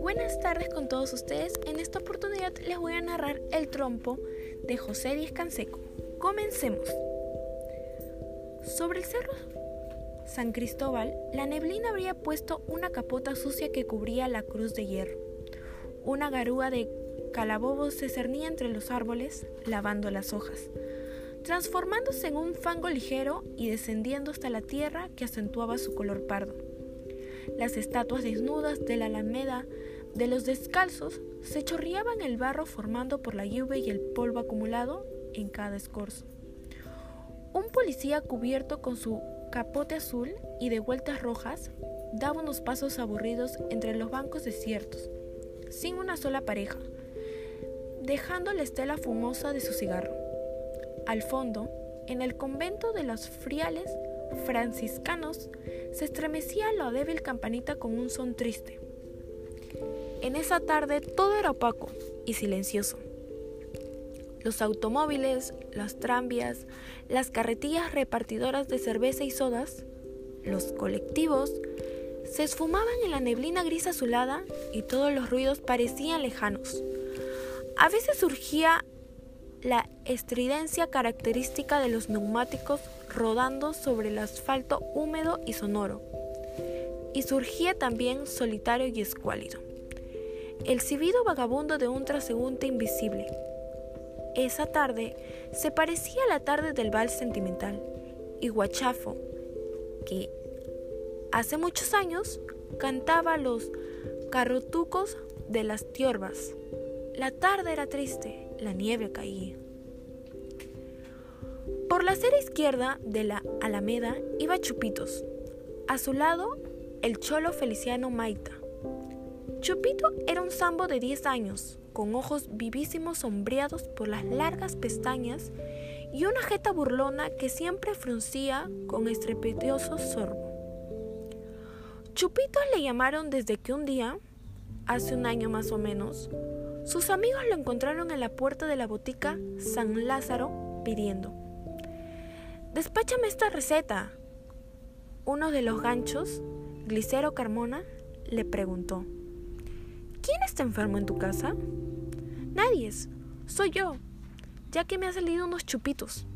Buenas tardes con todos ustedes. En esta oportunidad les voy a narrar El trompo de José Díez. Comencemos. Sobre el cerro San Cristóbal, la neblina habría puesto una capota sucia que cubría la cruz de hierro. Una garúa de calabobos se cernía entre los árboles, lavando las hojas, transformándose en un fango ligero y descendiendo hasta la tierra que acentuaba su color pardo. Las estatuas desnudas de la alameda de los descalzos se chorreaban el barro formando por la lluvia y el polvo acumulado en cada escorzo. Un policía cubierto con su capote azul y de vueltas rojas daba unos pasos aburridos entre los bancos desiertos, sin una sola pareja, dejando la estela fumosa de su cigarro. Al fondo, en el convento de los friales franciscanos, se estremecía la débil campanita con un son triste. En esa tarde todo era opaco y silencioso. Los automóviles, las tranvías, las carretillas repartidoras de cerveza y sodas, los colectivos, se esfumaban en la neblina gris azulada y todos los ruidos parecían lejanos. A veces surgía la estridencia característica de los neumáticos rodando sobre el asfalto húmedo y sonoro, y surgía también solitario y escuálido el silbido vagabundo de un transeúnte invisible. Esa tarde se parecía a la tarde del vals sentimental y Guachafo, que hace muchos años cantaba los carrotucos de las tiorbas. La tarde era triste, la nieve caía. Por la acera izquierda de la Alameda iba Chupitos. A su lado, el cholo Feliciano Maita. Chupito era un sambo de 10 años, con ojos vivísimos sombreados por las largas pestañas y una jeta burlona que siempre fruncía con estrepitoso sorbo. Chupito le llamaron desde que un día, hace un año más o menos, sus amigos lo encontraron en la puerta de la botica San Lázaro pidiendo, Despáchame esta receta. Uno de los ganchos, Glicero Carmona, le preguntó. ¿Quién está enfermo en tu casa? Nadie, soy yo, ya que me ha salido unos chupitos.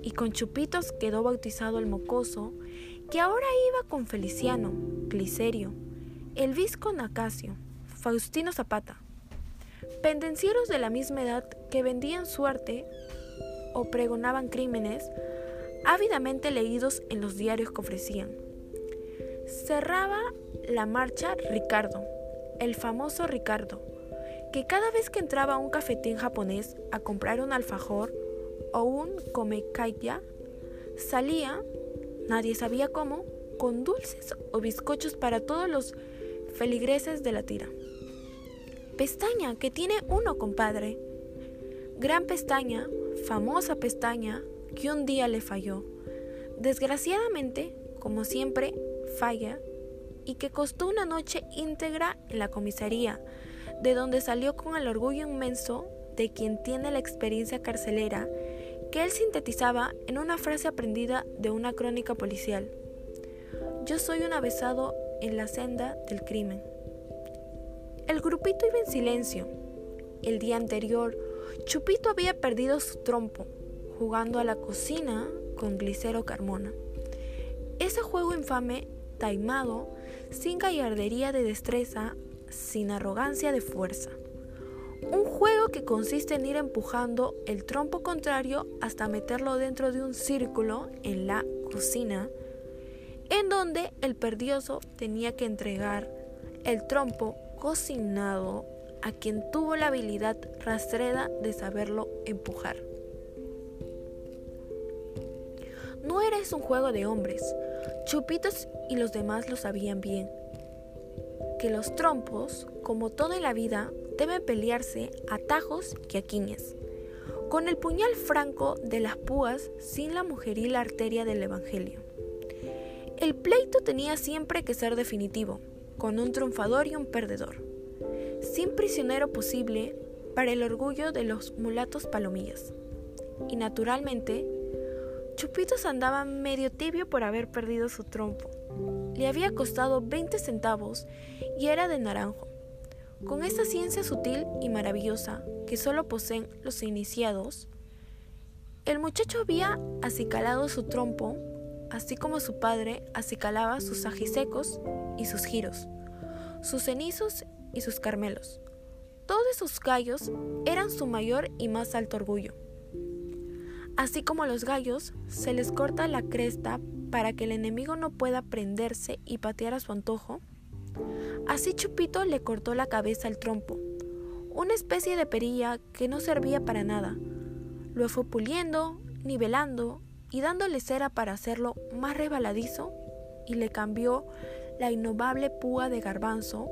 Y con chupitos quedó bautizado el mocoso, que ahora iba con Feliciano, Glicerio, el visco Nacasio, Faustino Zapata, pendencieros de la misma edad que vendían suerte o pregonaban crímenes ávidamente leídos en los diarios que ofrecían. Cerraba la marcha Ricardo, el famoso Ricardo, que cada vez que entraba a un cafetín japonés a comprar un alfajor o un komekaya, salía, nadie sabía cómo, con dulces o bizcochos para todos los feligreses de la tira. Pestaña, que tiene uno, compadre. Gran pestaña, famosa pestaña, que un día le falló. Desgraciadamente, como siempre, falla y que costó una noche íntegra en la comisaría, de donde salió con el orgullo inmenso de quien tiene la experiencia carcelera que él sintetizaba en una frase aprendida de una crónica policial. Yo soy un avesado en la senda del crimen. El grupito iba en silencio. El día anterior, Chupito había perdido su trompo, jugando a la cocina con Glicero Carmona. Ese juego infame, taimado, sin gallardería de destreza, sin arrogancia de fuerza. Un juego que consiste en ir empujando el trompo contrario hasta meterlo dentro de un círculo en la cocina, en donde el perdioso tenía que entregar el trompo cocinado a quien tuvo la habilidad rastrera de saberlo empujar. No eres un juego de hombres, Chupitos y los demás lo sabían bien, que los trompos, como todo en la vida, deben pelearse a tajos y a quiñes, con el puñal franco de las púas sin la mujeril arteria del Evangelio. El pleito tenía siempre que ser definitivo, con un triunfador y un perdedor, sin prisionero posible para el orgullo de los mulatos palomillas. Y naturalmente, Chupitos andaba medio tibio por haber perdido su trompo. Le había costado 20 centavos y era de naranjo. Con esa ciencia sutil y maravillosa que solo poseen los iniciados, el muchacho había acicalado su trompo, así como su padre acicalaba sus ajisecos y sus giros, sus cenizos y sus carmelos. Todos esos gallos eran su mayor y más alto orgullo. Así como a los gallos, se les corta la cresta para que el enemigo no pueda prenderse y patear a su antojo. Así Chupito le cortó la cabeza al trompo, una especie de perilla que no servía para nada. Lo fue puliendo, nivelando y dándole cera para hacerlo más resbaladizo y le cambió la innovable púa de garbanzo,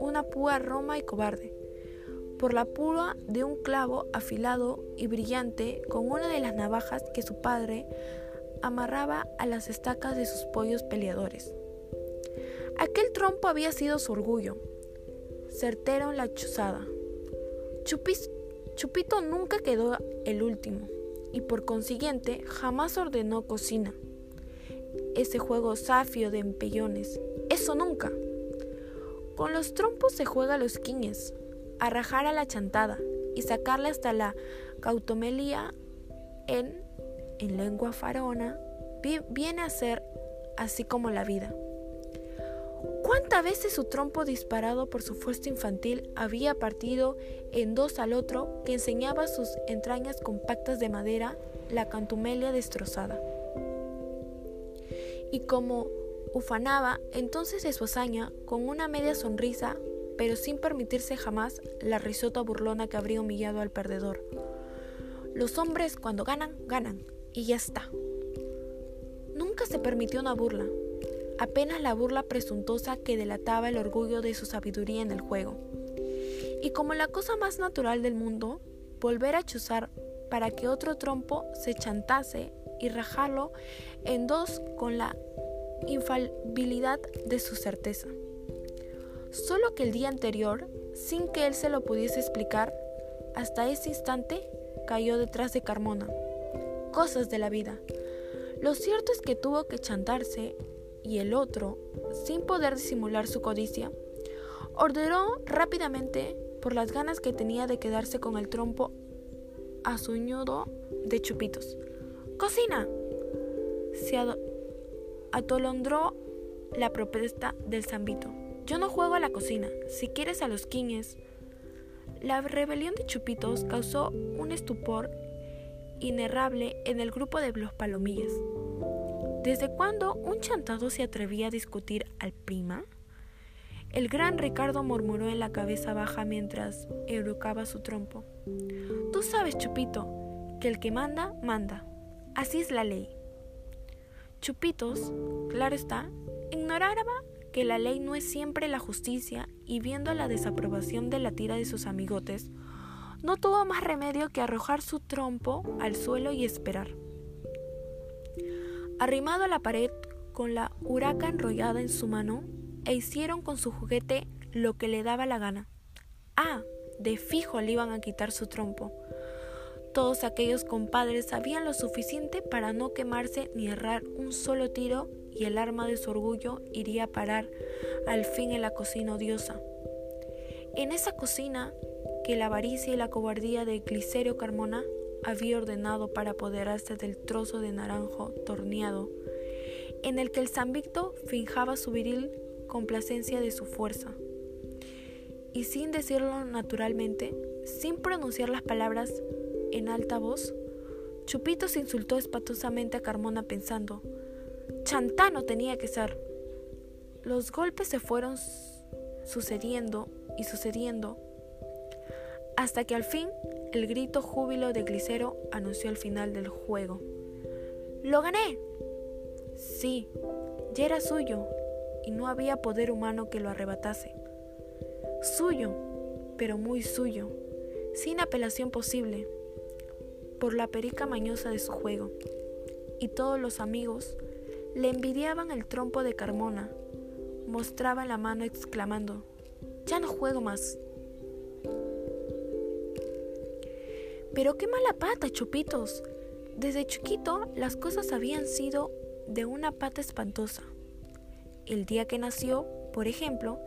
una púa roma y cobarde por la púa de un clavo afilado y brillante con una de las navajas que su padre amarraba a las estacas de sus pollos peleadores. Aquel trompo había sido su orgullo, certero en la chuzada. Chupito nunca quedó el último y por consiguiente jamás ordenó cocina. Ese juego safio de empellones, eso nunca. Con los trompos se juega los quiñes, a rajar a la chantada y sacarle hasta la cautomelía en, en lengua farona, viene a ser así como la vida. ¿Cuántas veces su trompo disparado por su fuerza infantil había partido en dos al otro que enseñaba sus entrañas compactas de madera la cantumelia destrozada? Y como ufanaba entonces de su hazaña con una media sonrisa pero sin permitirse jamás la risota burlona que habría humillado al perdedor. Los hombres cuando ganan, ganan, y ya está. Nunca se permitió una burla, apenas la burla presuntuosa que delataba el orgullo de su sabiduría en el juego. Y como la cosa más natural del mundo, volver a chuzar para que otro trompo se chantase y rajarlo en dos con la infalibilidad de su certeza. Solo que el día anterior, sin que él se lo pudiese explicar, hasta ese instante cayó detrás de Carmona. Cosas de la vida. Lo cierto es que tuvo que chantarse y el otro, sin poder disimular su codicia, ordenó rápidamente, por las ganas que tenía de quedarse con el trompo azuñudo de chupitos. ¡Cocina! Se atolondró la propuesta del zambito. Yo no juego a la cocina, si quieres a los quiñes. La rebelión de Chupitos causó un estupor inerrable en el grupo de los palomillas. ¿Desde cuándo un chantado se atrevía a discutir al prima? El gran Ricardo murmuró en la cabeza baja mientras educaba su trompo. Tú sabes, Chupito, que el que manda, manda. Así es la ley. Chupitos, claro está, ignoraba que la ley no es siempre la justicia y viendo la desaprobación de la tira de sus amigotes, no tuvo más remedio que arrojar su trompo al suelo y esperar. Arrimado a la pared con la huraca enrollada en su mano, e hicieron con su juguete lo que le daba la gana. Ah, de fijo le iban a quitar su trompo. Todos aquellos compadres sabían lo suficiente para no quemarse ni errar un solo tiro y el arma de su orgullo iría a parar al fin en la cocina odiosa. En esa cocina que la avaricia y la cobardía de Glicerio Carmona había ordenado para apoderarse del trozo de naranjo torneado, en el que el Víctor finjaba su viril complacencia de su fuerza. Y sin decirlo naturalmente, sin pronunciar las palabras en alta voz, Chupito se insultó espatosamente a Carmona pensando, Chantano tenía que ser. Los golpes se fueron sucediendo y sucediendo hasta que al fin el grito júbilo de Glicero anunció el final del juego. ¡Lo gané! Sí, ya era suyo y no había poder humano que lo arrebatase. Suyo, pero muy suyo, sin apelación posible, por la perica mañosa de su juego. Y todos los amigos le envidiaban el trompo de Carmona. Mostraba la mano exclamando, ya no juego más. Pero qué mala pata, chupitos. Desde chiquito las cosas habían sido de una pata espantosa. El día que nació, por ejemplo,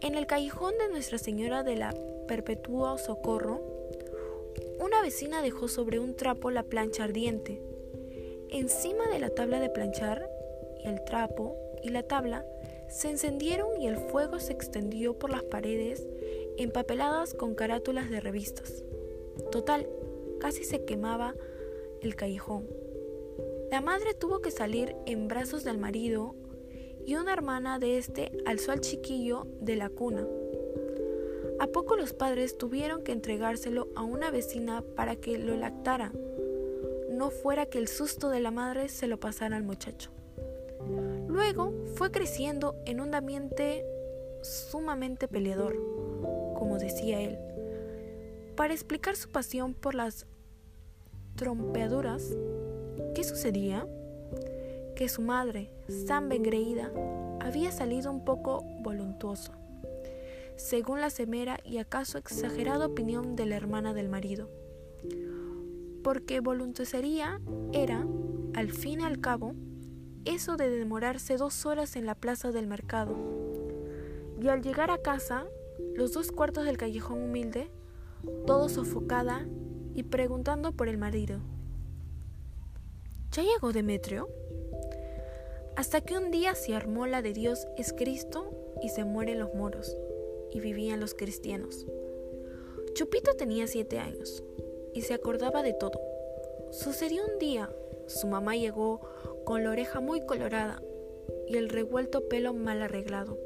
en el callejón de Nuestra Señora de la Perpetuo Socorro, una vecina dejó sobre un trapo la plancha ardiente. Encima de la tabla de planchar, el trapo y la tabla se encendieron y el fuego se extendió por las paredes empapeladas con carátulas de revistas. Total, casi se quemaba el callejón. La madre tuvo que salir en brazos del marido y una hermana de este alzó al chiquillo de la cuna. A poco los padres tuvieron que entregárselo a una vecina para que lo lactara, no fuera que el susto de la madre se lo pasara al muchacho. Luego fue creciendo en un ambiente sumamente peleador, como decía él. Para explicar su pasión por las trompeaduras, ¿qué sucedía? Que su madre, Samba engreída, había salido un poco voluntuoso, según la semera y acaso exagerada opinión de la hermana del marido. Porque voluntuosería era, al fin y al cabo, eso de demorarse dos horas en la plaza del mercado. Y al llegar a casa, los dos cuartos del callejón humilde, todo sofocada y preguntando por el marido. ¿Ya llegó Demetrio? Hasta que un día se armó la de Dios es Cristo y se mueren los moros y vivían los cristianos. Chupito tenía siete años y se acordaba de todo. Sucedió un día, su mamá llegó con la oreja muy colorada y el revuelto pelo mal arreglado.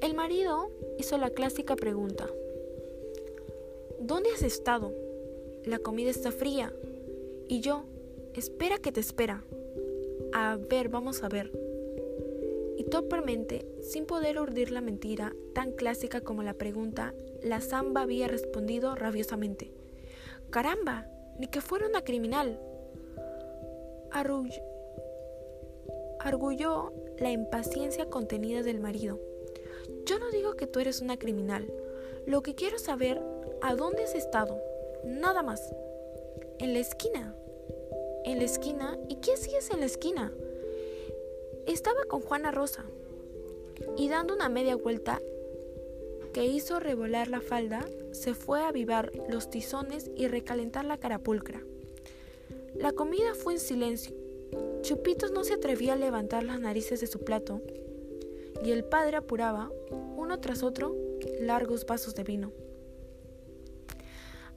El marido hizo la clásica pregunta. ¿Dónde has estado? La comida está fría. Y yo, espera que te espera. A ver, vamos a ver. Y topermente, sin poder urdir la mentira, tan clásica como la pregunta, la zamba había respondido rabiosamente. ¡Caramba! Ni que fuera una criminal arguyó la impaciencia contenida del marido. Yo no digo que tú eres una criminal. Lo que quiero saber, ¿a dónde has estado? Nada más. En la esquina. En la esquina. ¿Y qué hacías en la esquina? Estaba con Juana Rosa. Y dando una media vuelta que hizo revolar la falda, se fue a avivar los tizones y recalentar la carapulcra. La comida fue en silencio Chupitos no se atrevía a levantar las narices de su plato y el padre apuraba, uno tras otro, largos vasos de vino.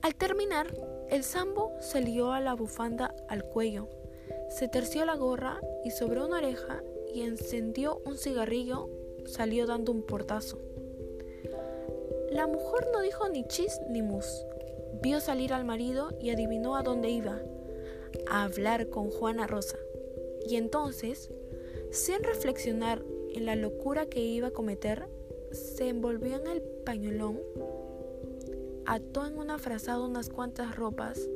Al terminar, el sambo se lió a la bufanda al cuello, se terció la gorra y sobre una oreja y encendió un cigarrillo, salió dando un portazo. La mujer no dijo ni chis ni mus. Vio salir al marido y adivinó a dónde iba, a hablar con Juana Rosa. Y entonces, sin reflexionar en la locura que iba a cometer, se envolvió en el pañolón, ató en una frazada unas cuantas ropas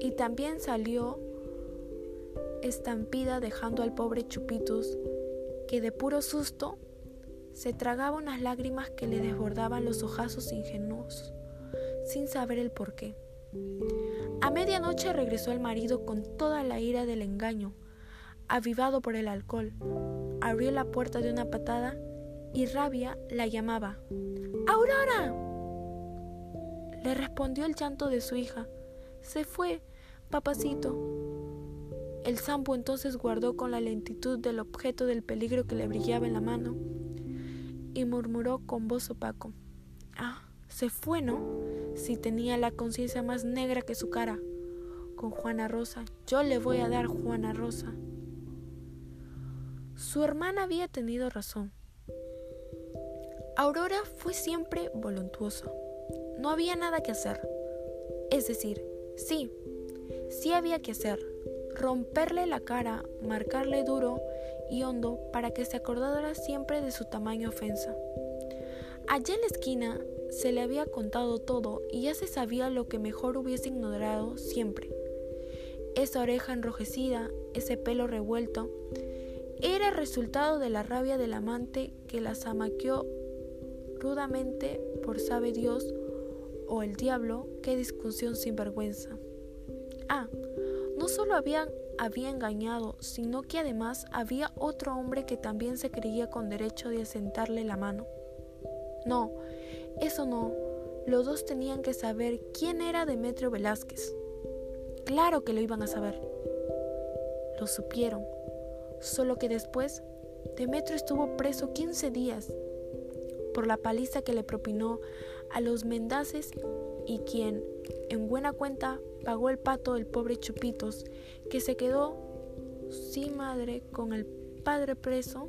y también salió estampida dejando al pobre Chupitos, que de puro susto se tragaba unas lágrimas que le desbordaban los ojazos ingenuos, sin saber el por qué. A medianoche regresó el marido con toda la ira del engaño, avivado por el alcohol. Abrió la puerta de una patada y rabia la llamaba. ¡Aurora! Le respondió el llanto de su hija. Se fue, papacito. El sampo entonces guardó con la lentitud del objeto del peligro que le brillaba en la mano y murmuró con voz opaco. Ah, se fue, ¿no? Si tenía la conciencia más negra que su cara. Con Juana Rosa, yo le voy a dar Juana Rosa. Su hermana había tenido razón. Aurora fue siempre voluntuosa. No había nada que hacer. Es decir, sí, sí había que hacer. Romperle la cara, marcarle duro y hondo para que se acordara siempre de su tamaño ofensa. Allá en la esquina se le había contado todo y ya se sabía lo que mejor hubiese ignorado siempre. Esa oreja enrojecida, ese pelo revuelto, era resultado de la rabia del amante que la zamaqueó rudamente por sabe Dios o el diablo, qué discusión sin vergüenza. Ah, no solo habían, había engañado, sino que además había otro hombre que también se creía con derecho de asentarle la mano. No, eso no. Los dos tenían que saber quién era Demetrio Velázquez. Claro que lo iban a saber. Lo supieron. Solo que después, Demetrio estuvo preso 15 días por la paliza que le propinó a los mendaces y quien, en buena cuenta, pagó el pato del pobre Chupitos, que se quedó sin madre con el padre preso,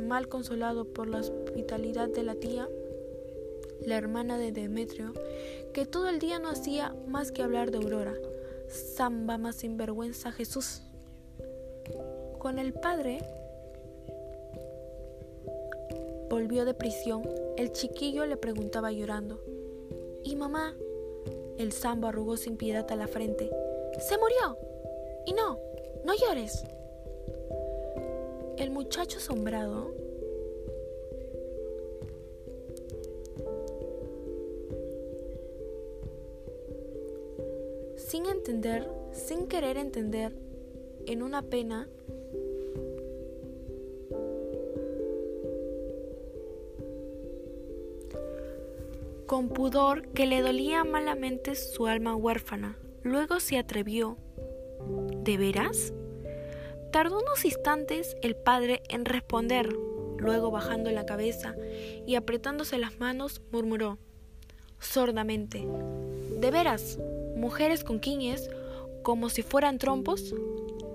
mal consolado por la hospitalidad de la tía, la hermana de Demetrio, que todo el día no hacía más que hablar de Aurora. Samba más sinvergüenza Jesús. Con el padre volvió de prisión, el chiquillo le preguntaba llorando, ¿y mamá? El sambo arrugó sin piedad a la frente. ¡Se murió! Y no, no llores. El muchacho asombrado sin entender, sin querer entender, en una pena, con pudor que le dolía malamente su alma huérfana. Luego se atrevió. ¿De veras? Tardó unos instantes el padre en responder. Luego, bajando la cabeza y apretándose las manos, murmuró sordamente: ¿De veras? mujeres con quiñes como si fueran trompos,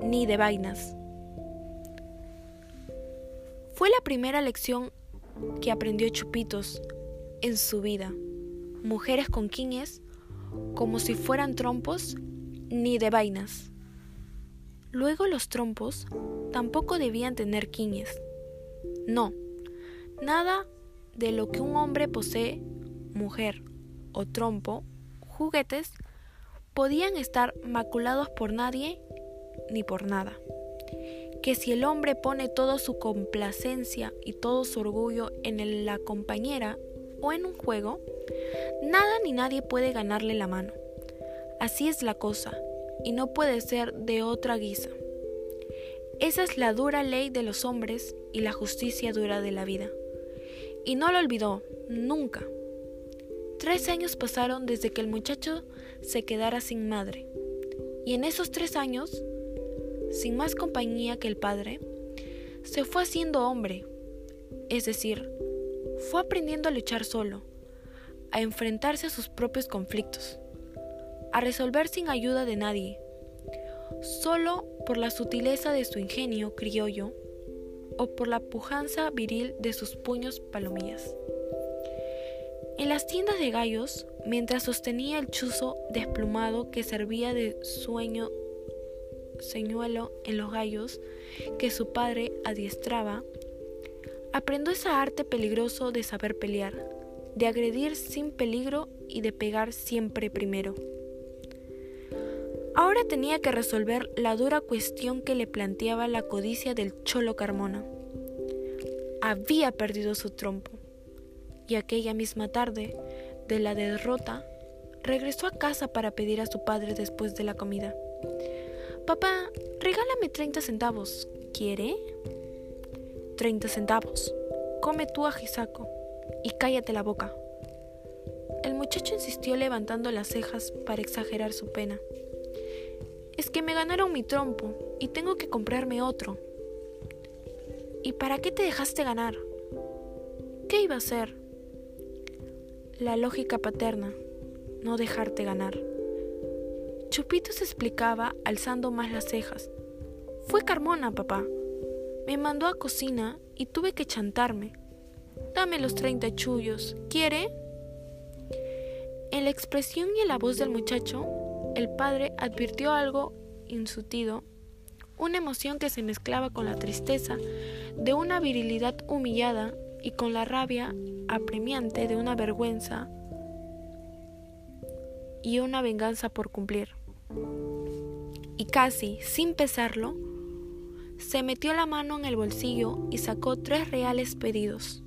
ni de vainas. Fue la primera lección que aprendió Chupitos en su vida. Mujeres con quiñes como si fueran trompos, ni de vainas. Luego los trompos tampoco debían tener quiñes. No, nada de lo que un hombre posee, mujer o trompo, juguetes, podían estar maculados por nadie ni por nada. Que si el hombre pone toda su complacencia y todo su orgullo en la compañera en un juego, nada ni nadie puede ganarle la mano. Así es la cosa, y no puede ser de otra guisa. Esa es la dura ley de los hombres y la justicia dura de la vida. Y no lo olvidó, nunca. Tres años pasaron desde que el muchacho se quedara sin madre. Y en esos tres años, sin más compañía que el padre, se fue haciendo hombre. Es decir, fue aprendiendo a luchar solo, a enfrentarse a sus propios conflictos, a resolver sin ayuda de nadie, solo por la sutileza de su ingenio criollo o por la pujanza viril de sus puños palomillas. En las tiendas de gallos, mientras sostenía el chuzo desplumado que servía de sueño señuelo en los gallos que su padre adiestraba, aprendió ese arte peligroso de saber pelear, de agredir sin peligro y de pegar siempre primero. Ahora tenía que resolver la dura cuestión que le planteaba la codicia del cholo Carmona. Había perdido su trompo y aquella misma tarde de la derrota, regresó a casa para pedir a su padre después de la comida. Papá, regálame 30 centavos. ¿Quiere? 30 centavos. Come tú ajisaco y cállate la boca. El muchacho insistió levantando las cejas para exagerar su pena. Es que me ganaron mi trompo y tengo que comprarme otro. ¿Y para qué te dejaste ganar? ¿Qué iba a hacer? la lógica paterna, no dejarte ganar. Chupito se explicaba alzando más las cejas. Fue Carmona, papá. Me mandó a cocina y tuve que chantarme. Dame los treinta chullos. ¿Quiere? En la expresión y en la voz del muchacho, el padre advirtió algo insutido, una emoción que se mezclaba con la tristeza de una virilidad humillada y con la rabia apremiante de una vergüenza y una venganza por cumplir. Y casi, sin pesarlo, se metió la mano en el bolsillo y sacó tres reales pedidos.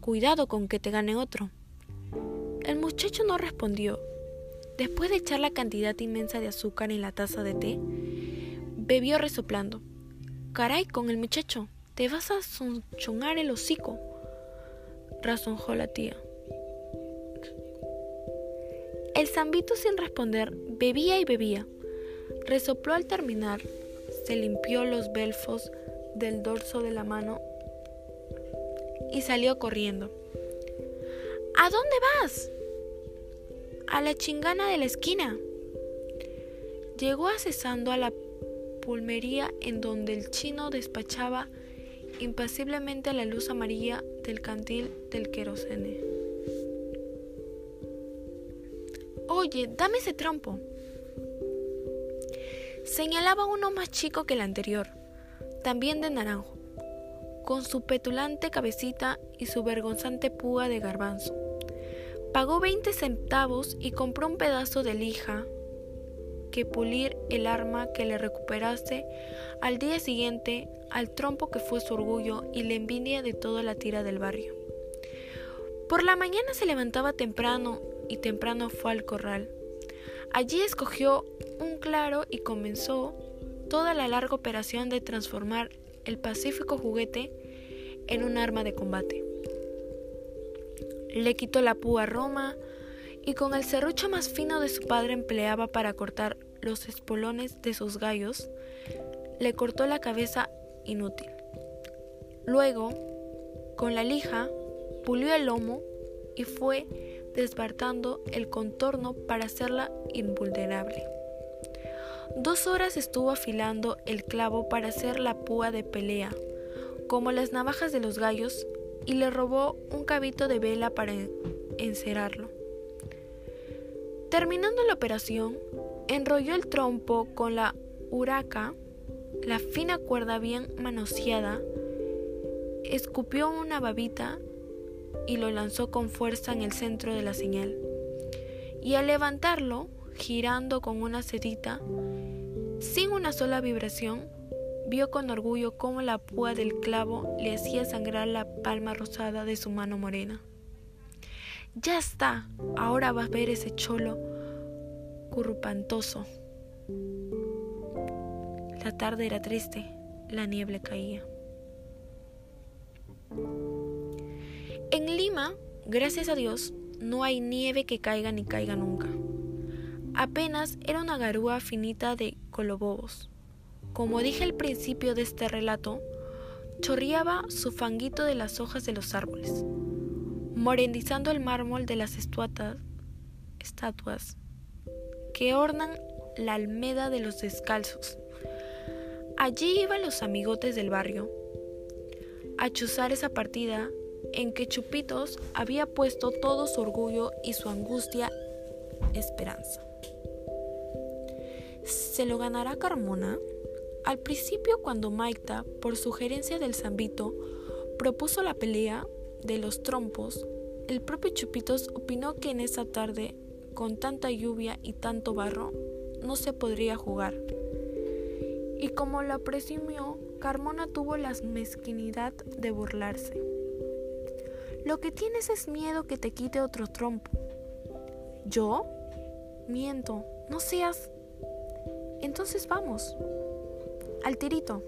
Cuidado con que te gane otro. El muchacho no respondió. Después de echar la cantidad inmensa de azúcar en la taza de té, bebió resoplando. Caray, con el muchacho, te vas a sonchonar el hocico, razonjó la tía. El zambito sin responder bebía y bebía. Resopló al terminar, se limpió los belfos del dorso de la mano y salió corriendo. ¿A dónde vas? A la chingana de la esquina. Llegó accesando a la pulmería en donde el chino despachaba impasiblemente la luz amarilla del cantil del querosene. Oye, dame ese trompo. Señalaba uno más chico que el anterior, también de naranjo, con su petulante cabecita y su vergonzante púa de garbanzo. Pagó 20 centavos y compró un pedazo de lija que pulir el arma que le recuperase al día siguiente al trompo que fue su orgullo y la envidia de toda la tira del barrio. Por la mañana se levantaba temprano y temprano fue al corral. Allí escogió un claro y comenzó toda la larga operación de transformar el pacífico juguete en un arma de combate. Le quitó la púa a Roma y con el serrucho más fino de su padre empleaba para cortar los espolones de sus gallos, le cortó la cabeza inútil. Luego, con la lija, pulió el lomo y fue desbartando el contorno para hacerla invulnerable. Dos horas estuvo afilando el clavo para hacer la púa de pelea, como las navajas de los gallos, y le robó un cabito de vela para encerarlo. Terminando la operación, enrolló el trompo con la huraca, la fina cuerda bien manoseada, escupió una babita y lo lanzó con fuerza en el centro de la señal. Y al levantarlo, girando con una sedita, sin una sola vibración, vio con orgullo cómo la púa del clavo le hacía sangrar la palma rosada de su mano morena. Ya está, ahora vas a ver ese cholo currupantoso. La tarde era triste, la niebla caía. En Lima, gracias a Dios, no hay nieve que caiga ni caiga nunca. Apenas era una garúa finita de colobobos. Como dije al principio de este relato, chorreaba su fanguito de las hojas de los árboles, morendizando el mármol de las estatuas, estatuas que ornan la almeda de los descalzos. Allí iban los amigotes del barrio a chuzar esa partida en que Chupitos había puesto todo su orgullo y su angustia esperanza. ¿Se lo ganará Carmona? Al principio, cuando Maita, por sugerencia del Zambito, propuso la pelea de los trompos, el propio Chupitos opinó que en esa tarde, con tanta lluvia y tanto barro, no se podría jugar. Y como la presumió, Carmona tuvo la mezquinidad de burlarse. Lo que tienes es miedo que te quite otro trompo. ¿Yo? Miento, no seas... Entonces vamos. Al tirito.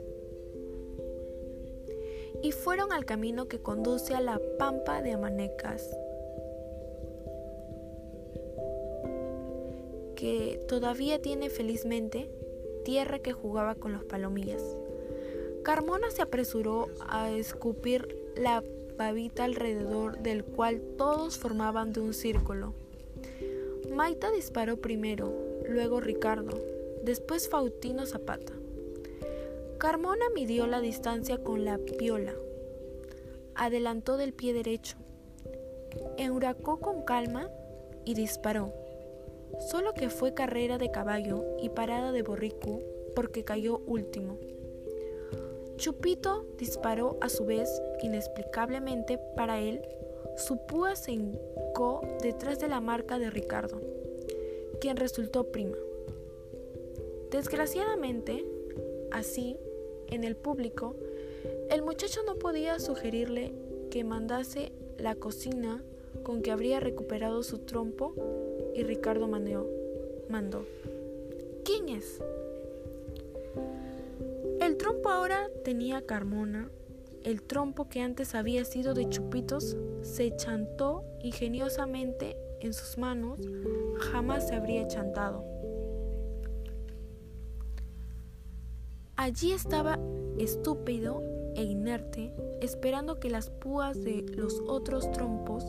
Y fueron al camino que conduce a la pampa de Amanecas, que todavía tiene felizmente tierra que jugaba con los palomillas. Carmona se apresuró a escupir la babita alrededor del cual todos formaban de un círculo. Maita disparó primero, luego Ricardo, después Faustino Zapata. Carmona midió la distancia con la piola. Adelantó del pie derecho. Enhuracó con calma y disparó. Solo que fue carrera de caballo y parada de borrico porque cayó último. Chupito disparó a su vez, inexplicablemente para él, su púa se hincó detrás de la marca de Ricardo, quien resultó prima. Desgraciadamente, así, en el público, el muchacho no podía sugerirle que mandase la cocina con que habría recuperado su trompo y Ricardo mandó. ¿Quién es? El trompo ahora tenía Carmona. El trompo que antes había sido de Chupitos se chantó ingeniosamente en sus manos. Jamás se habría chantado. Allí estaba estúpido e inerte, esperando que las púas de los otros trompos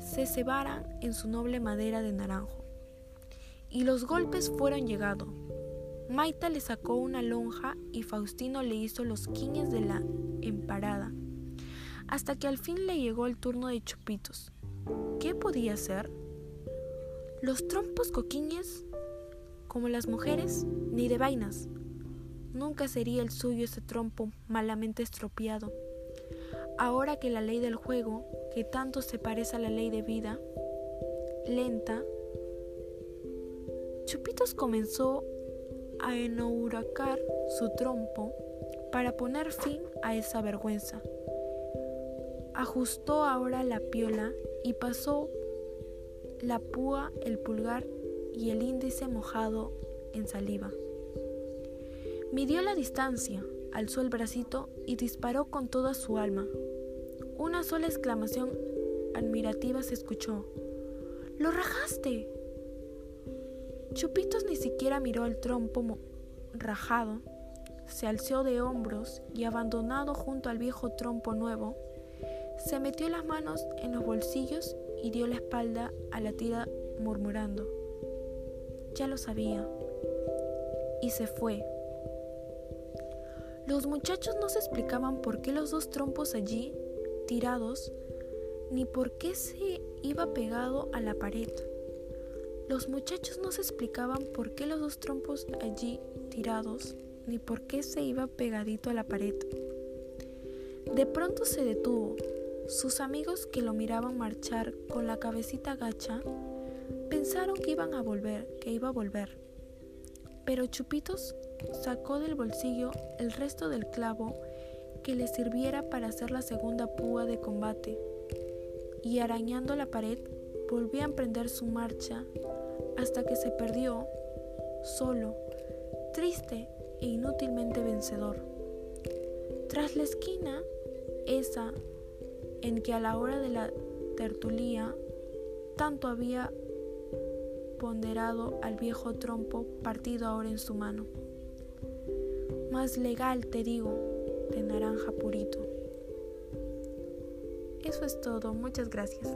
se cebaran en su noble madera de naranjo. Y los golpes fueron llegando. Maita le sacó una lonja y Faustino le hizo los quiñes de la emparada, hasta que al fin le llegó el turno de Chupitos. ¿Qué podía hacer? Los trompos coquiñes, como las mujeres, ni de vainas. Nunca sería el suyo ese trompo malamente estropeado. Ahora que la ley del juego, que tanto se parece a la ley de vida, lenta, Chupitos comenzó a inauguracar su trompo para poner fin a esa vergüenza. Ajustó ahora la piola y pasó la púa, el pulgar y el índice mojado en saliva. Midió la distancia, alzó el bracito y disparó con toda su alma. Una sola exclamación admirativa se escuchó. ¡Lo rajaste! Chupitos ni siquiera miró el trompo rajado, se alzó de hombros y abandonado junto al viejo trompo nuevo, se metió las manos en los bolsillos y dio la espalda a la tira murmurando. Ya lo sabía. Y se fue. Los muchachos no se explicaban por qué los dos trompos allí, tirados, ni por qué se iba pegado a la pared. Los muchachos no se explicaban por qué los dos trompos allí tirados, ni por qué se iba pegadito a la pared. De pronto se detuvo. Sus amigos que lo miraban marchar con la cabecita gacha pensaron que iban a volver, que iba a volver. Pero Chupitos sacó del bolsillo el resto del clavo que le sirviera para hacer la segunda púa de combate y arañando la pared volvió a emprender su marcha hasta que se perdió solo, triste e inútilmente vencedor. Tras la esquina, esa en que a la hora de la tertulía tanto había ponderado al viejo trompo partido ahora en su mano más legal, te digo, de naranja purito. Eso es todo, muchas gracias.